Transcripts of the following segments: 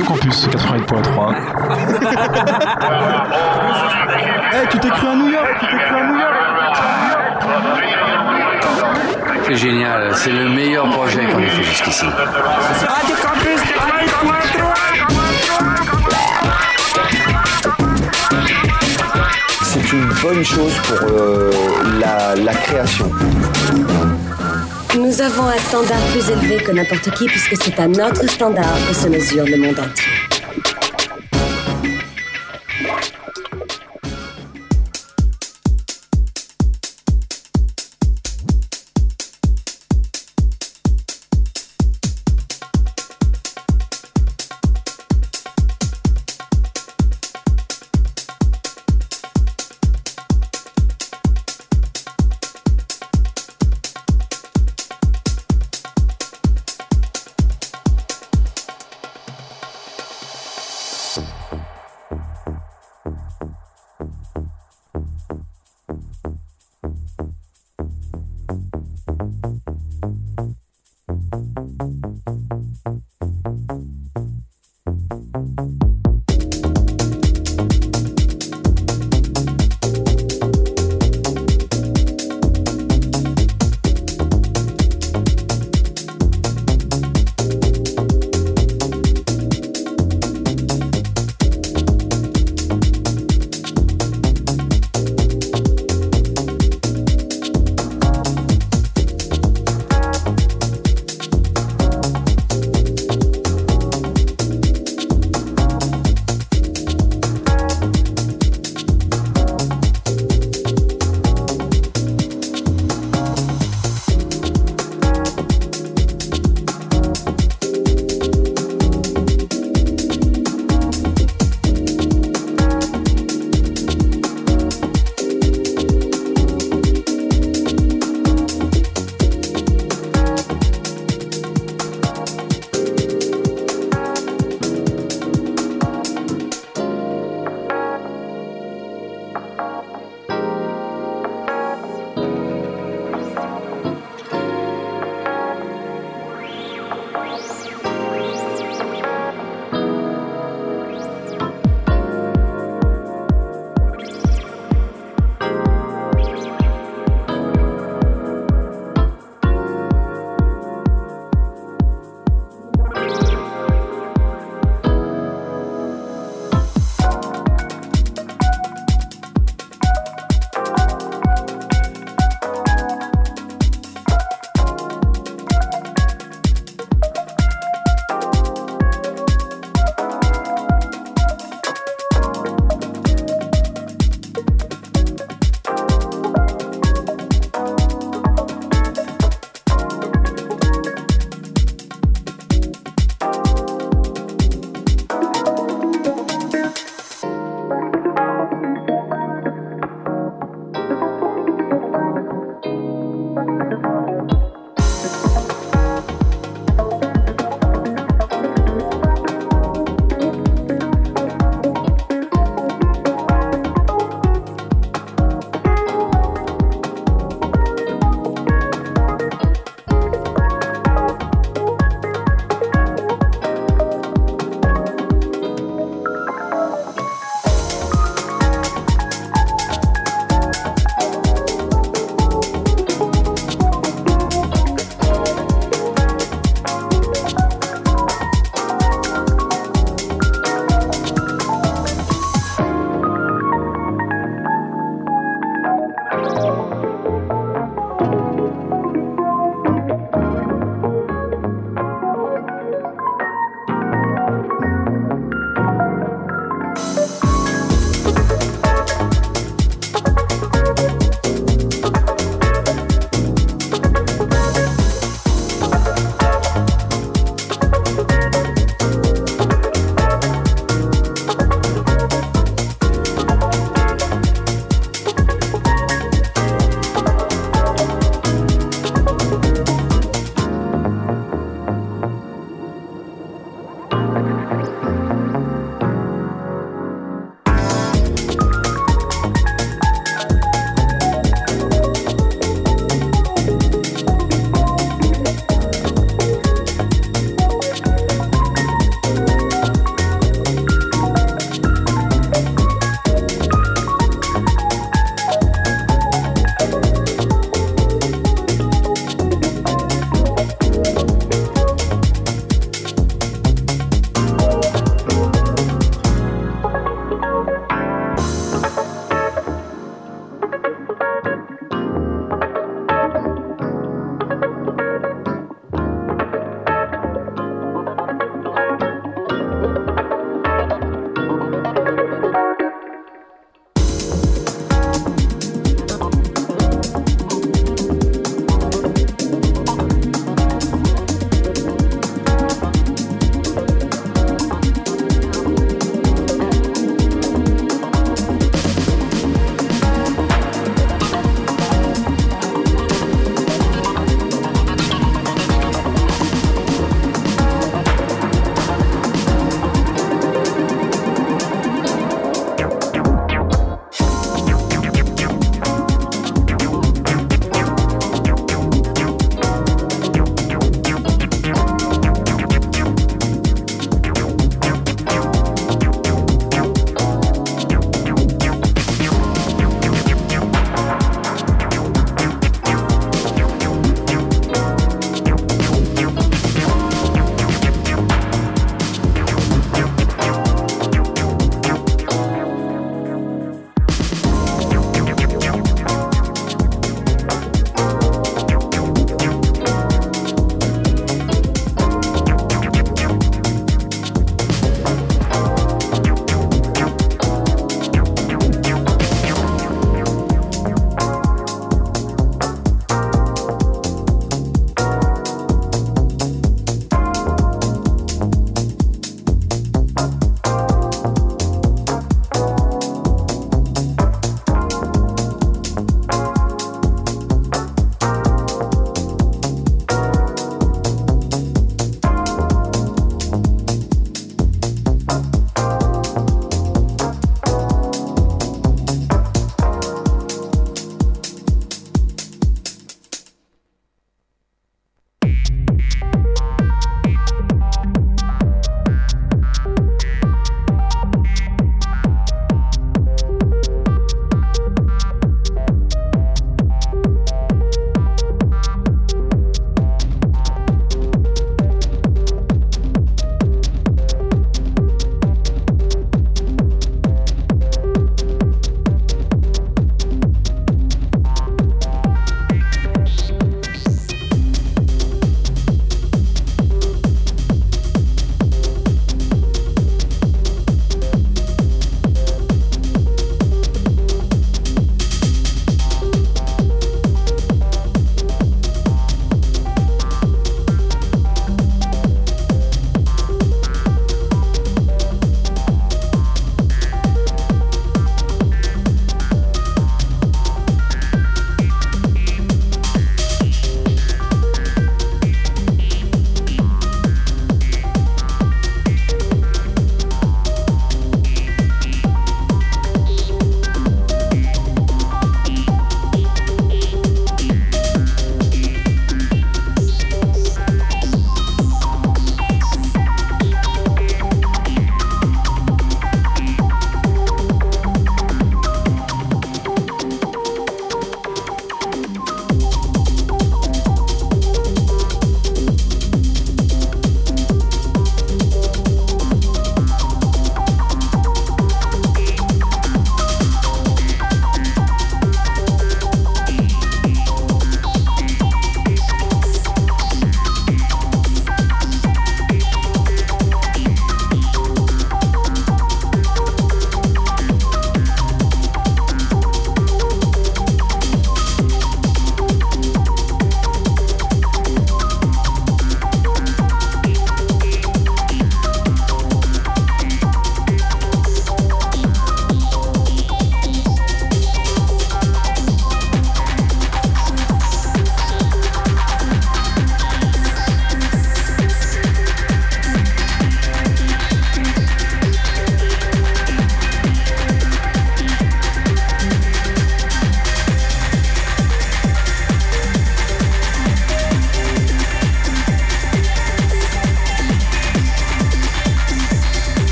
Radio Campus 88.3. Eh, tu t'es cru à New York Tu t'es cru à New York C'est génial, c'est le meilleur projet qu'on ait fait jusqu'ici. Radio Campus 88.3 C'est une bonne chose pour euh, la, la création. Nous avons un standard plus élevé que n'importe qui puisque c'est à notre standard que se mesure le monde entier.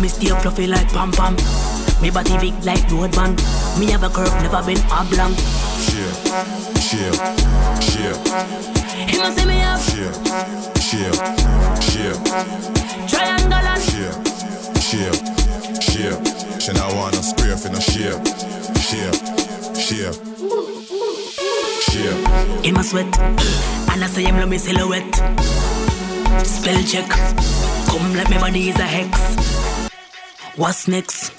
Me stay fluffy like pam pam. Me body big like road band. Me have a curve, never been oblong. Shape, shape, shape. Him a say me have shape, shape, shape. triangle and shape, shape, shape. She not want a square for no shape, shape, shape, shape. Him a sweat, and I say love me silhouette. Spell check, come like me body is a hex. What's next?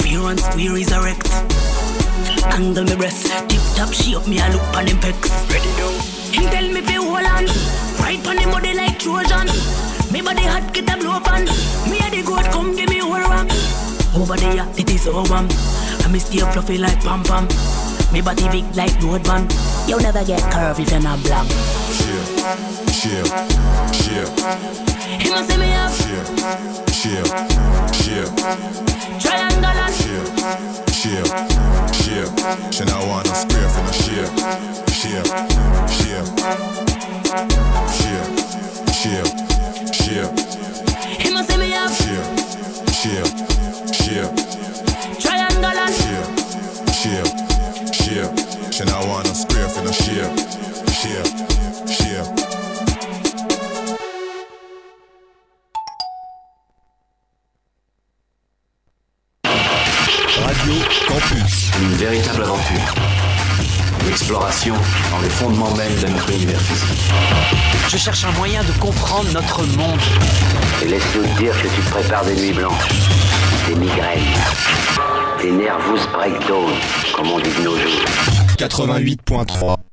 Fear and square is erect. Angle me breast, tip top shape me a look on him pecs. Ready now. Him tell me be hold on, right on him body like Trojan. Me body hot, get a blow pan. Me a the goat, come give me whole rock. Over there, it is warm. I me stay fluffy like pam pam. Me body big like road band. You'll never get curve if you're not black. Shape, shape, shape. Him a say me have shape, shape, and shape, shape, shape. She not want a square for no shape, shape, shape, shape, shape, shape. Him a say me have shape, shape, shape, triangle and shape, shape, shape. She not want a square for no shape, shape, exploration dans les fondements mêmes de notre univers physique. Je cherche un moyen de comprendre notre monde. Et laisse-nous te dire que tu te prépares des nuits blanches, des migraines, des nervous breakdowns, comme on dit de nos jours. 88.3.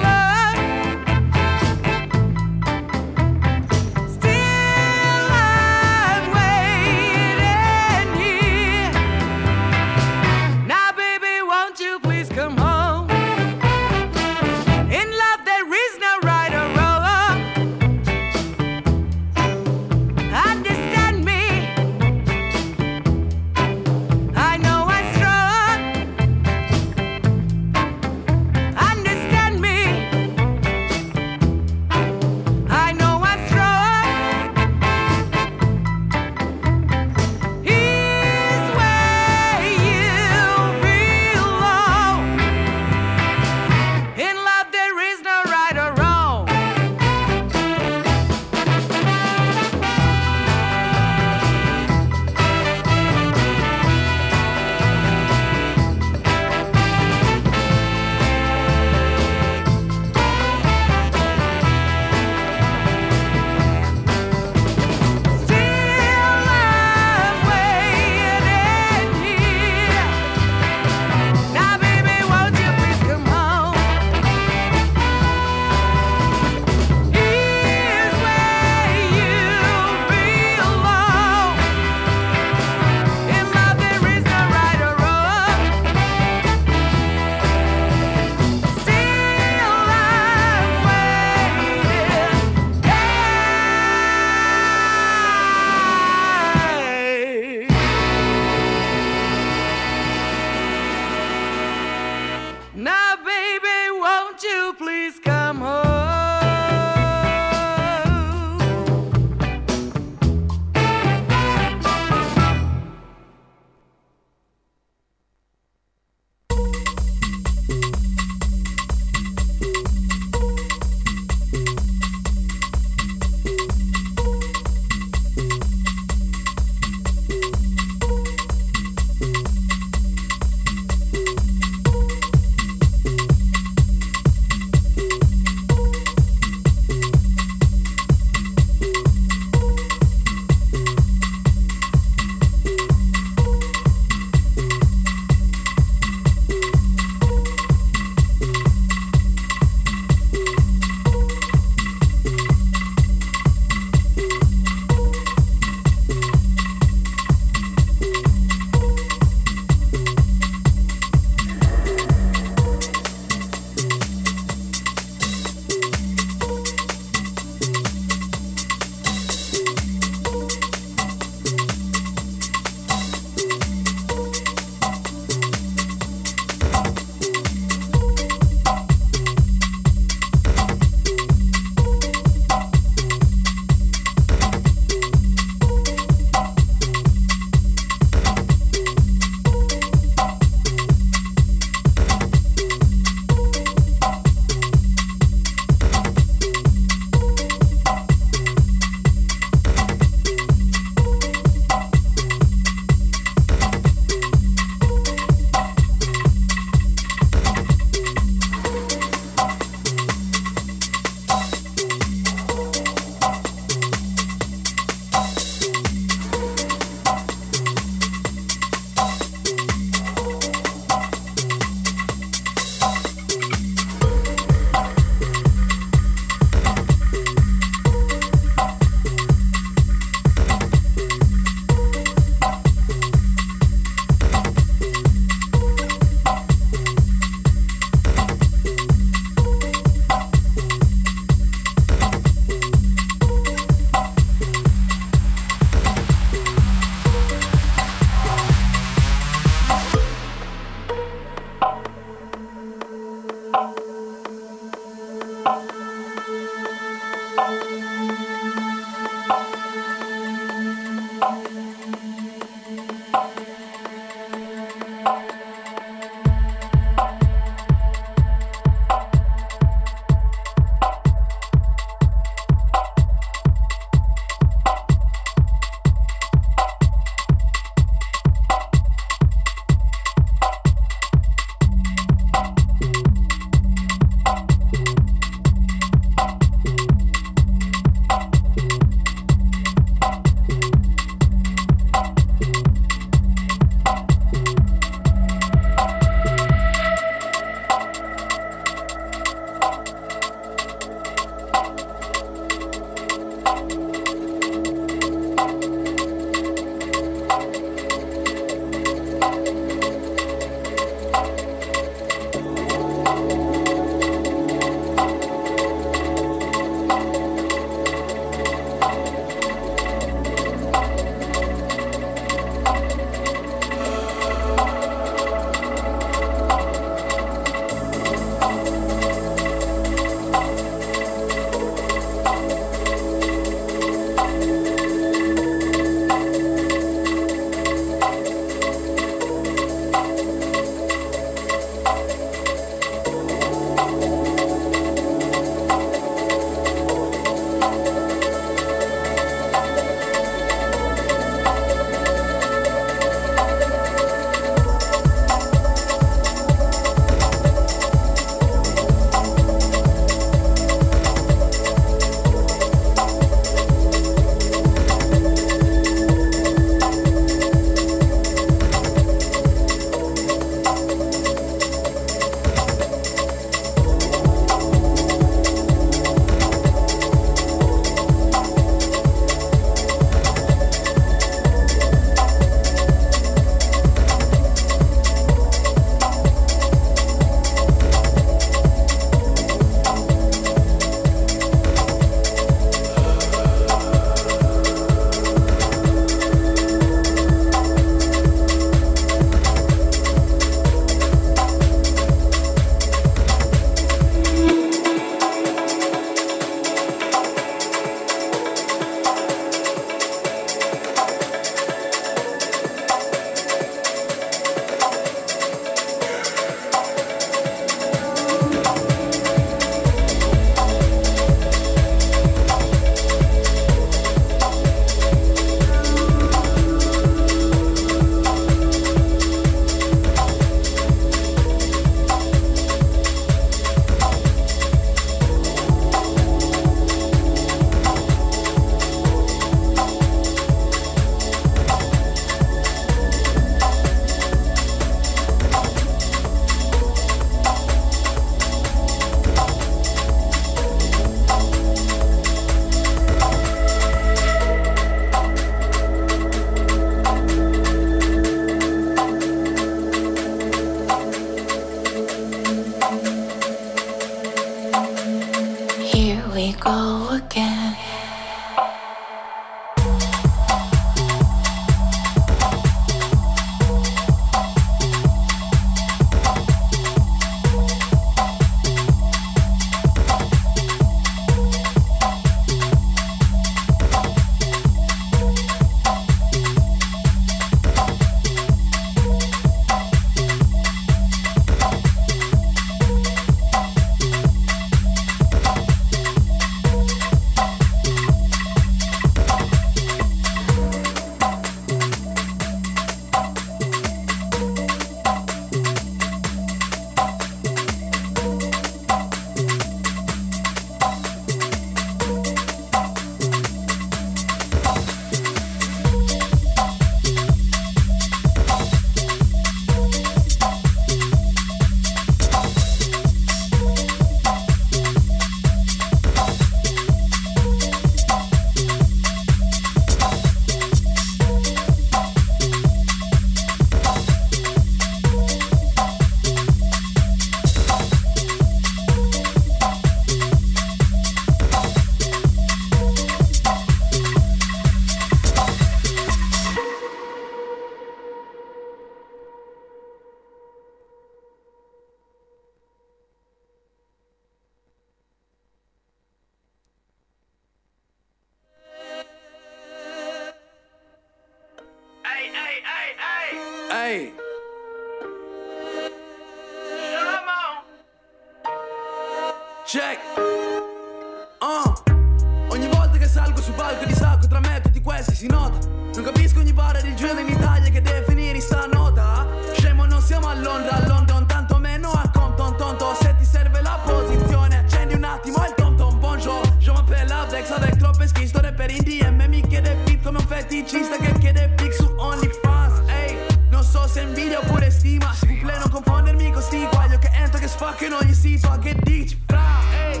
feticista che chiede pic su OnlyFans. Ehi, non so se invidia oppure stima. S'il non confondermi con sti guaglio che entro che spacca in ogni sito. A che dici? Fra, ehi,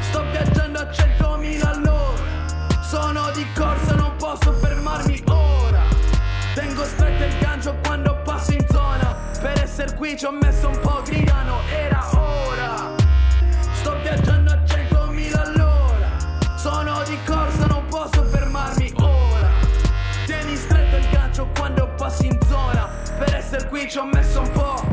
sto viaggiando a 100.000 all'ora. Sono di corsa, non posso fermarmi ora. Tengo stretto il gancio quando passo in zona. Per essere qui ci ho messo un po' gridano, qui ci ho messo un po'.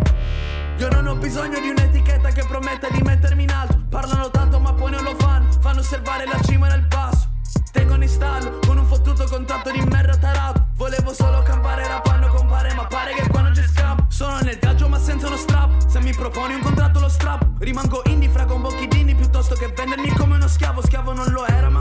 Io non ho bisogno di un'etichetta che prometta di mettermi in alto. Parlano tanto ma poi non lo fanno. Fanno osservare la cima nel basso. Tengono in stallo con un fottuto contratto di merda tarato. Volevo solo campare rapando compare, ma pare che qua non c'è scampo. Sono nel viaggio ma senza uno strap. Se mi proponi un contratto lo strap. Rimango indie fra con bocchidini piuttosto che vendermi come uno schiavo. Schiavo non lo era, manco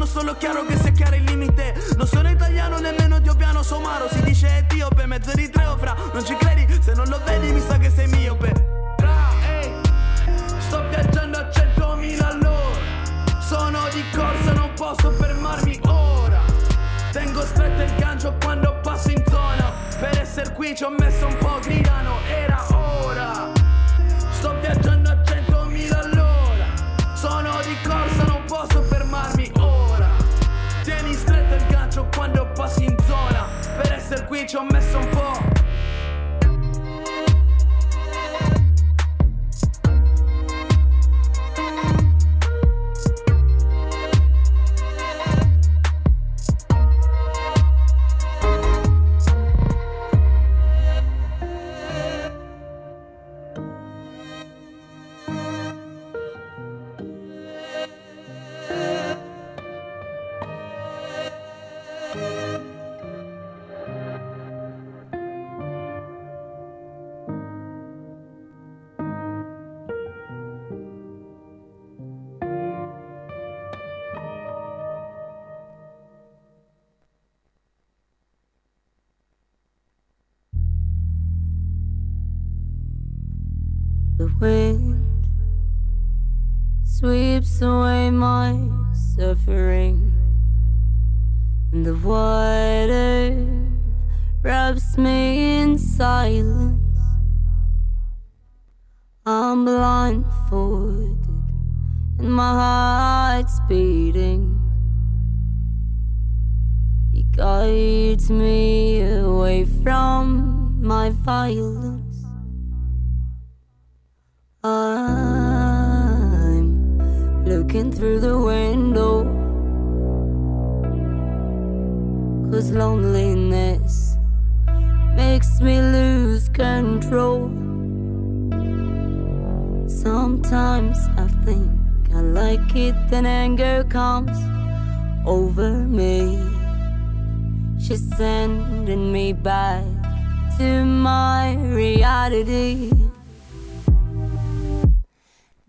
sono solo chiaro che se chiaro il limite. Non sono italiano nemmeno dio piano somaro. Si dice etiope, mezzo eritreo fra. Non ci credi? Se non lo vedi mi sa che sei miope. Fra, ehi, sto viaggiando a 100.000 all'ora. Sono di corsa, non posso fermarmi ora. Tengo stretto il gancio quando passo in zona. Per essere qui ci ho messo un po' gridano, era ora. Sto viaggiando a 100.000 all'ora. Sono di corsa, quando passi in zona. Per essere qui ci ho messo un po'. Then anger comes over me. She's sending me back to my reality.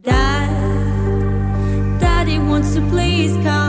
Dad, Daddy wants to please come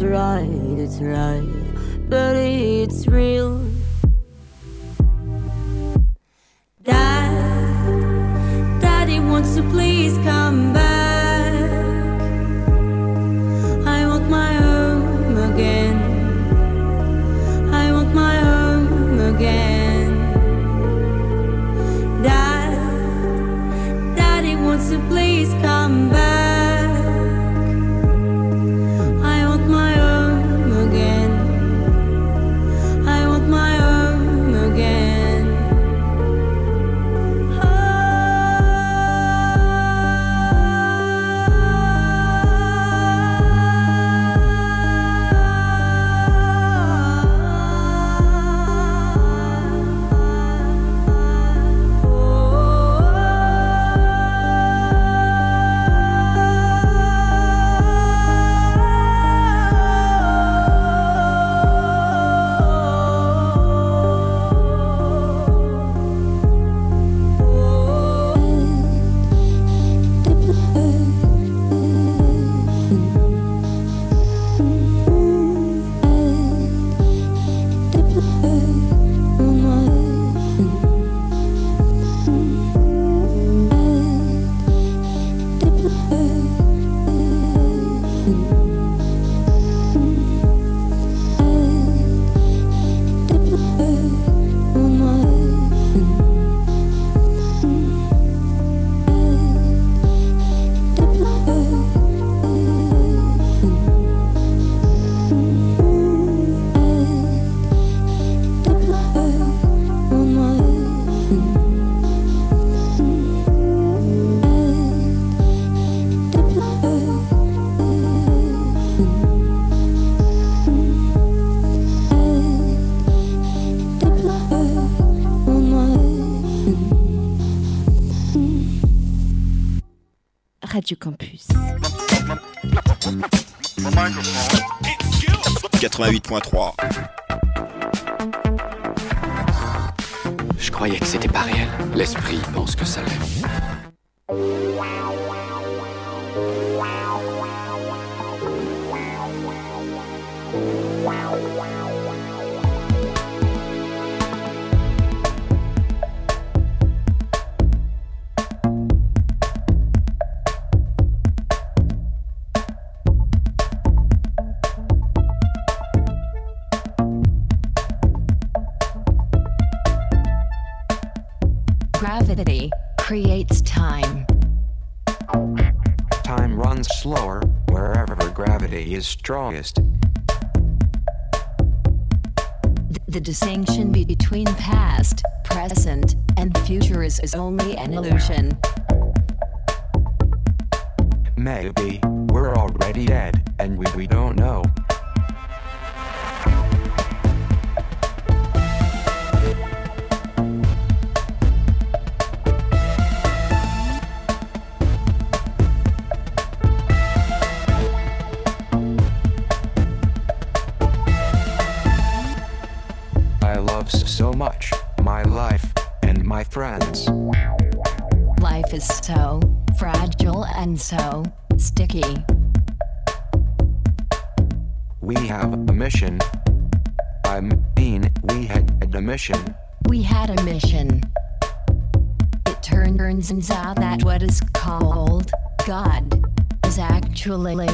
it's right, it's right, but it's real. Radio Campus. 88.3. Je croyais que c'était pas réel. L'esprit pense que ça l'est. Gravity creates time. Time runs slower wherever gravity is strongest. The distinction between past, present, and future is, is only an illusion. Maybe we're already dead and we, we don't know. So sticky. We have a mission. I mean, we had a mission. We had a mission. It turns out that what is called God is actually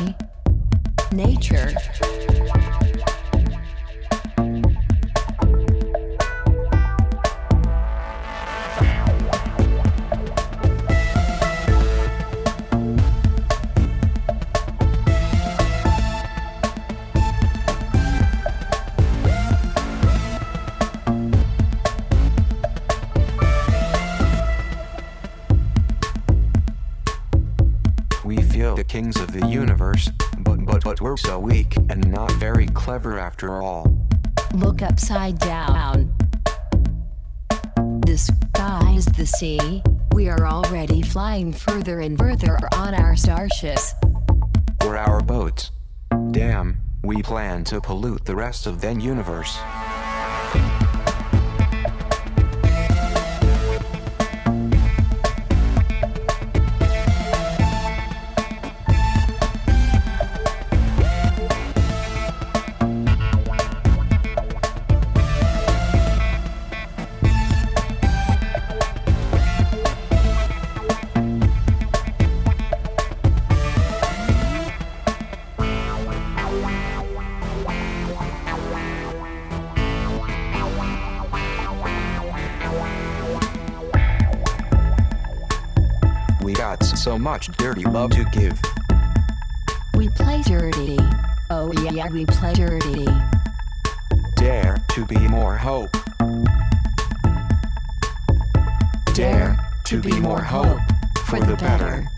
further and further on our starships. Or our boats. Damn, we plan to pollute the rest of the universe. Much dirty love to give. We play dirty. Oh yeah, we play dirty. Dare to be more hope. Dare to be more hope for the better.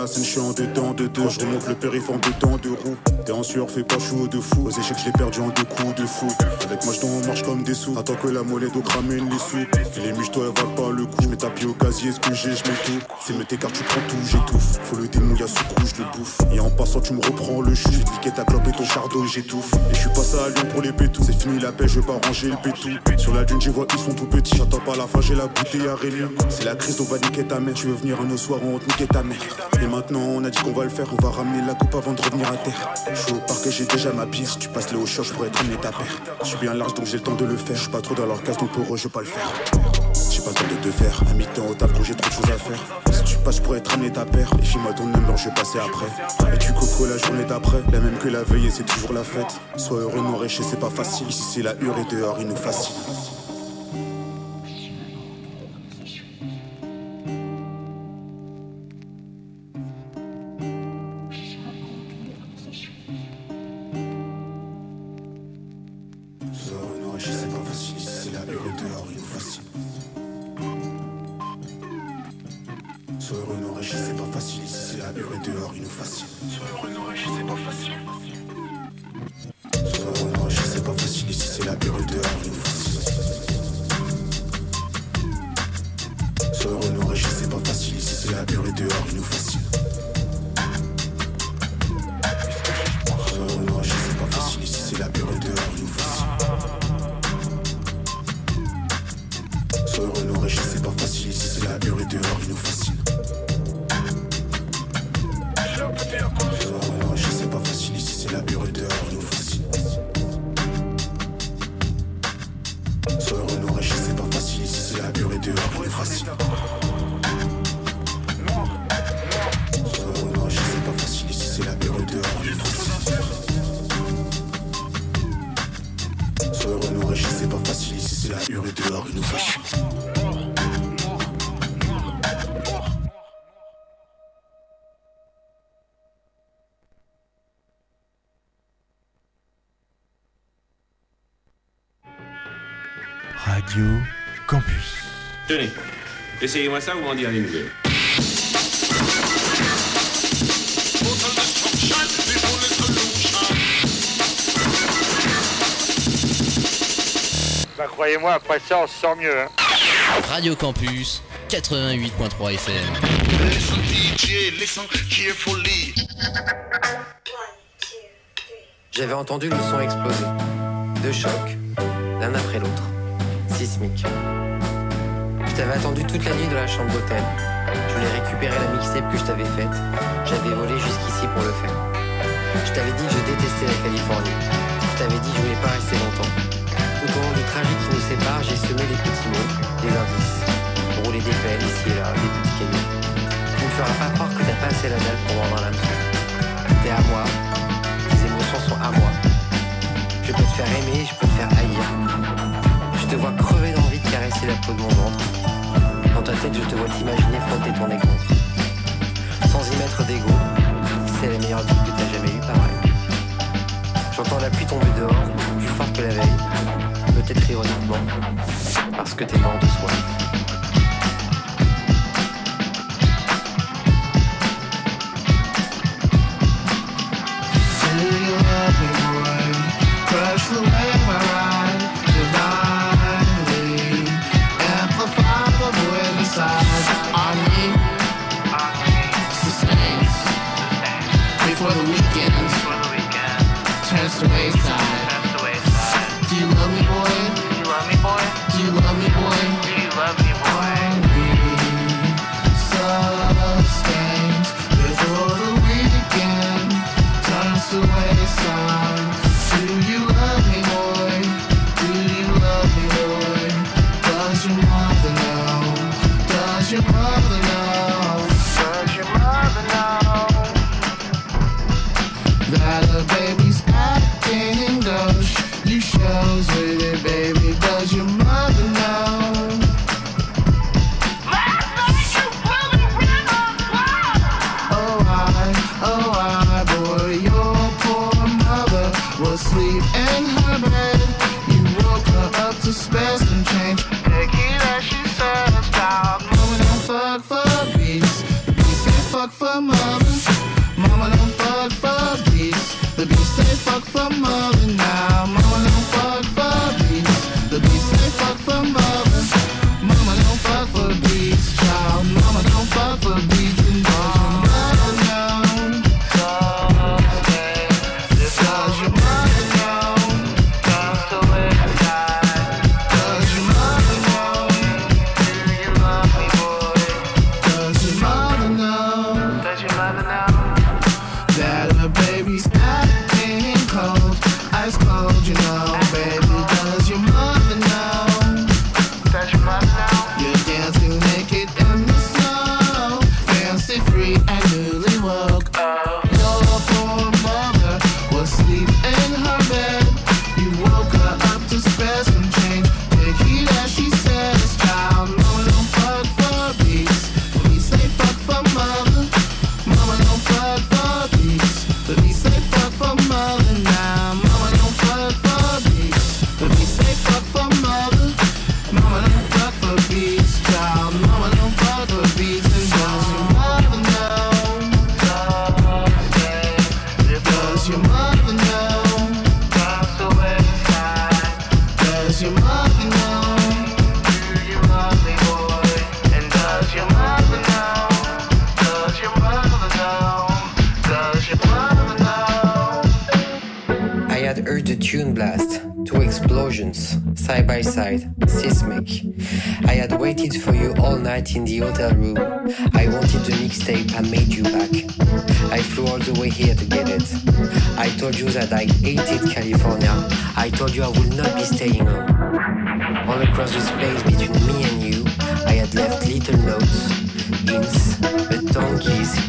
la scène, je dedans de deux. Je remonte le périph' en de roues. T'es en sueur, fais pas chaud de fou. Aux échecs, je l'ai perdu en deux coups de fou. Avec moi, je on marche comme des sous. Attends que la monnaie d'eau ramène les sous. Et les miches, toi, elles valent pas le coup. Je mets tapis au casier, ce que j'ai, je mets tout. C'est me t'écartes, tu prends tout, j'étouffe. Faut le démon, y'a sous couche, je le bouffe. Et en passant, tu me reprends le chou. Niquer ta clope et ton chardon, j'étouffe. Et je suis passé à Lyon pour les pétous. C'est fini la paix, je vais pas ranger le pétou. Sur la dune, j'y vois, ils sont tout petits. J'attends pas la fin, j'ai la bouteille à Rémi. C'est la crise, on va niquer ta mère. Tu veux venir un autre soir, on va te niquer ta mère. Et maintenant, on a dit qu'on va le faire. On va ramener la coupe avant de revenir à terre. Je suis au parc, j'ai déjà ma bière. Si tu passes les hauts chocs, je pourrais être amené ta paire. Je suis bien large, donc j'ai le temps de le faire. Je suis pas trop dans leur case, donc pour eux, je vais pas le faire. J'ai pas le temps de te faire. À mi-temps au taf, quand j'ai trop de choses à faire. Si tu passes, pourrais être amené ta paire. Et file-moi ton number, je vais passer après. Et tu coco la journée d'après. La même que la veille, et c'est toujours la fête. Sois heureux, mon riche, c'est pas facile. Ici, c'est la hure et dehors, il nous fascine. Essayez-moi ça, vous m'en direz des nouvelles. Bah croyez-moi, après ça, on se sent mieux. Hein. Radio Campus 88.3 FM. Listen, DJ, listen carefully. J'avais entendu le son exploser. Deux chocs, l'un après l'autre. Sismique. T'avais attendu toute la nuit dans la chambre d'hôtel. Je voulais récupérer la mixtape que je t'avais faite. J'avais volé jusqu'ici pour le faire. Je t'avais dit que je détestais la Californie. Je t'avais dit que je voulais pas rester longtemps. Tout au long du trajet qui nous sépare, j'ai semé des petits mots, des indices. Roulé des pelles ici et là, des petits cailloux. Tu me feras pas croire que t'as pas assez la dalle pour vendre l'hameçon. T'es à moi, tes émotions sont à moi. Je peux te faire aimer, je peux te faire haïr. Je te vois crever d'envie de caresser la peau de mon ventre. Dans ta tête, je te vois t'imaginer frotter ton nez contre. Sans y mettre d'ego, c'est la meilleure vie que t'as jamais eue, pareil. J'entends la pluie tomber dehors, plus fort que la veille. Peut-être ironiquement, parce que t'es mort de soif.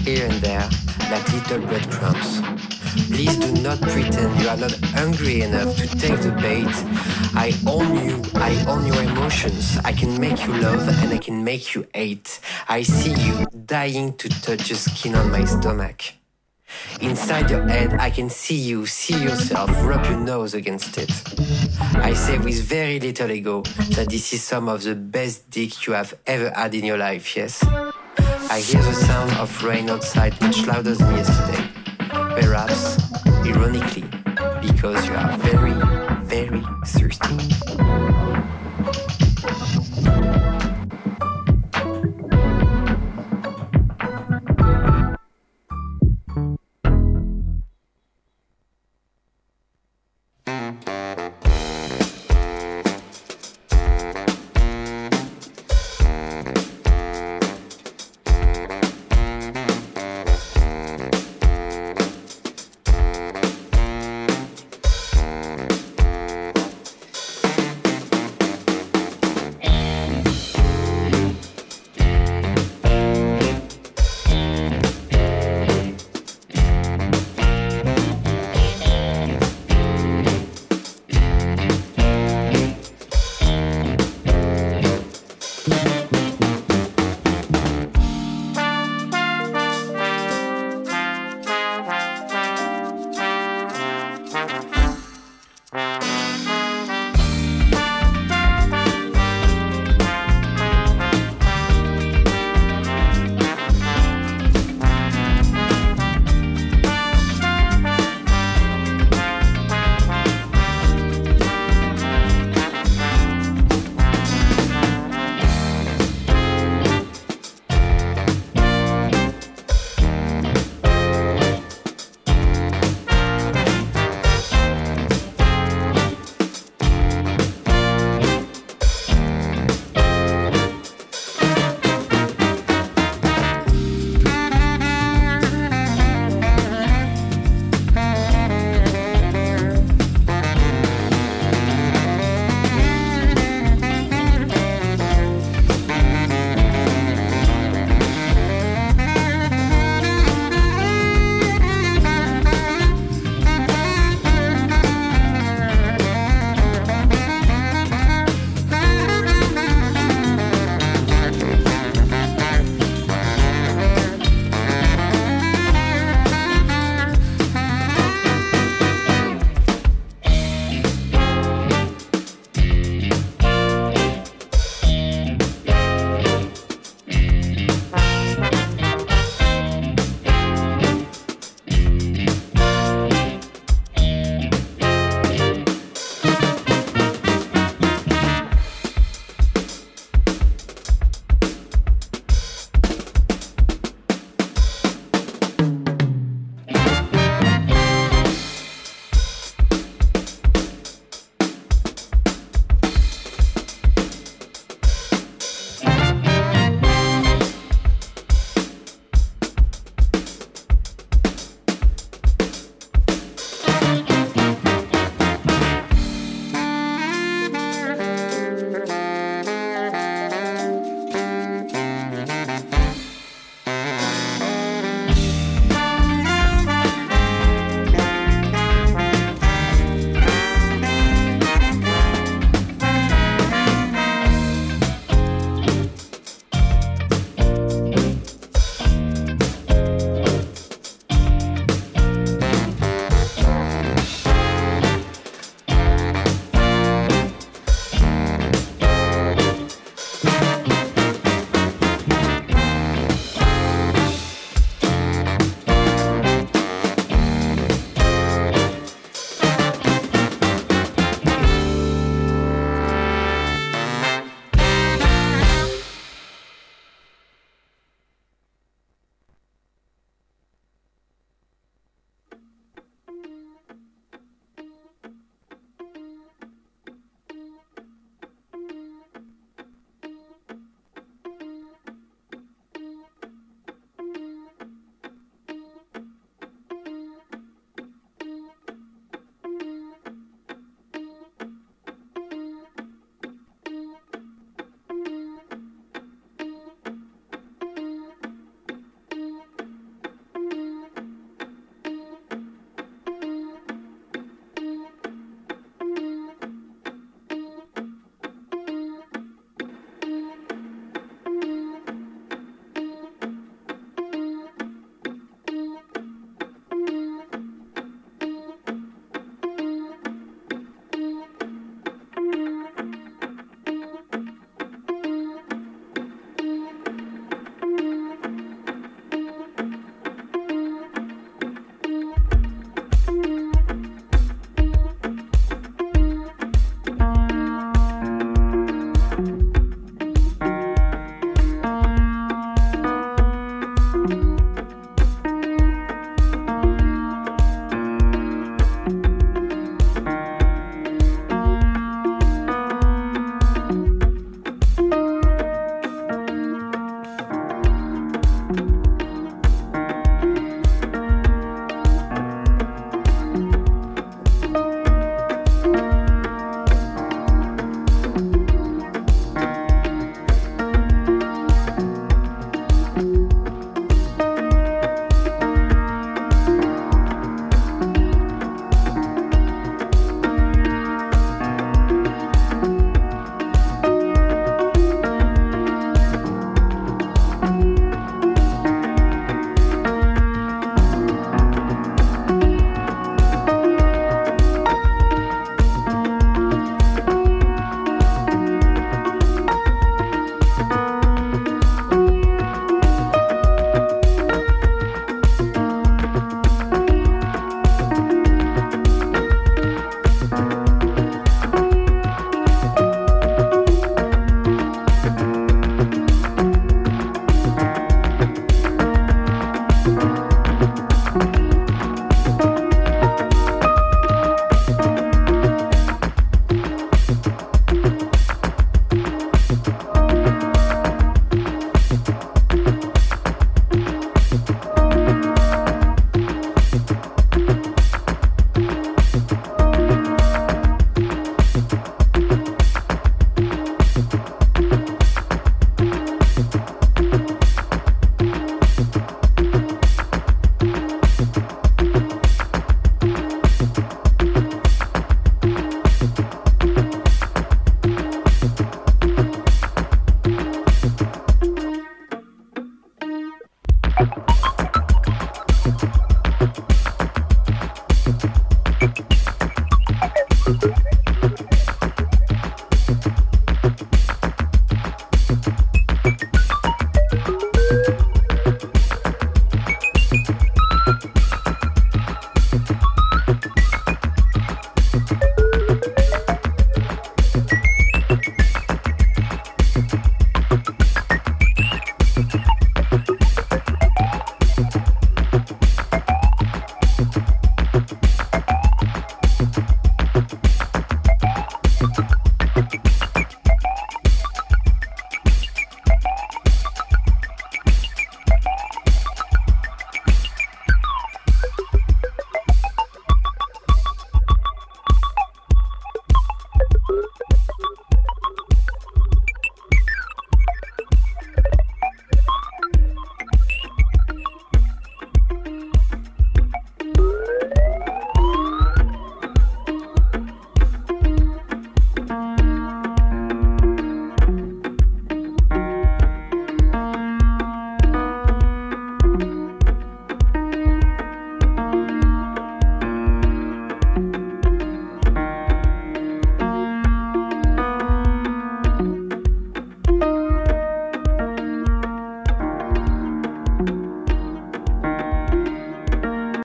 Here and there, like little breadcrumbs. Please do not pretend you are not hungry enough to take the bait. I own you, I own your emotions. I can make you love and I can make you hate. I see you dying to touch the skin on my stomach. Inside your head, I can see you, see yourself, rub your nose against it. I say with very little ego that this is some of the best dick you have ever had in your life, yes? I hear the sound of rain outside much louder than yesterday. Perhaps, ironically, because you are very, very thirsty.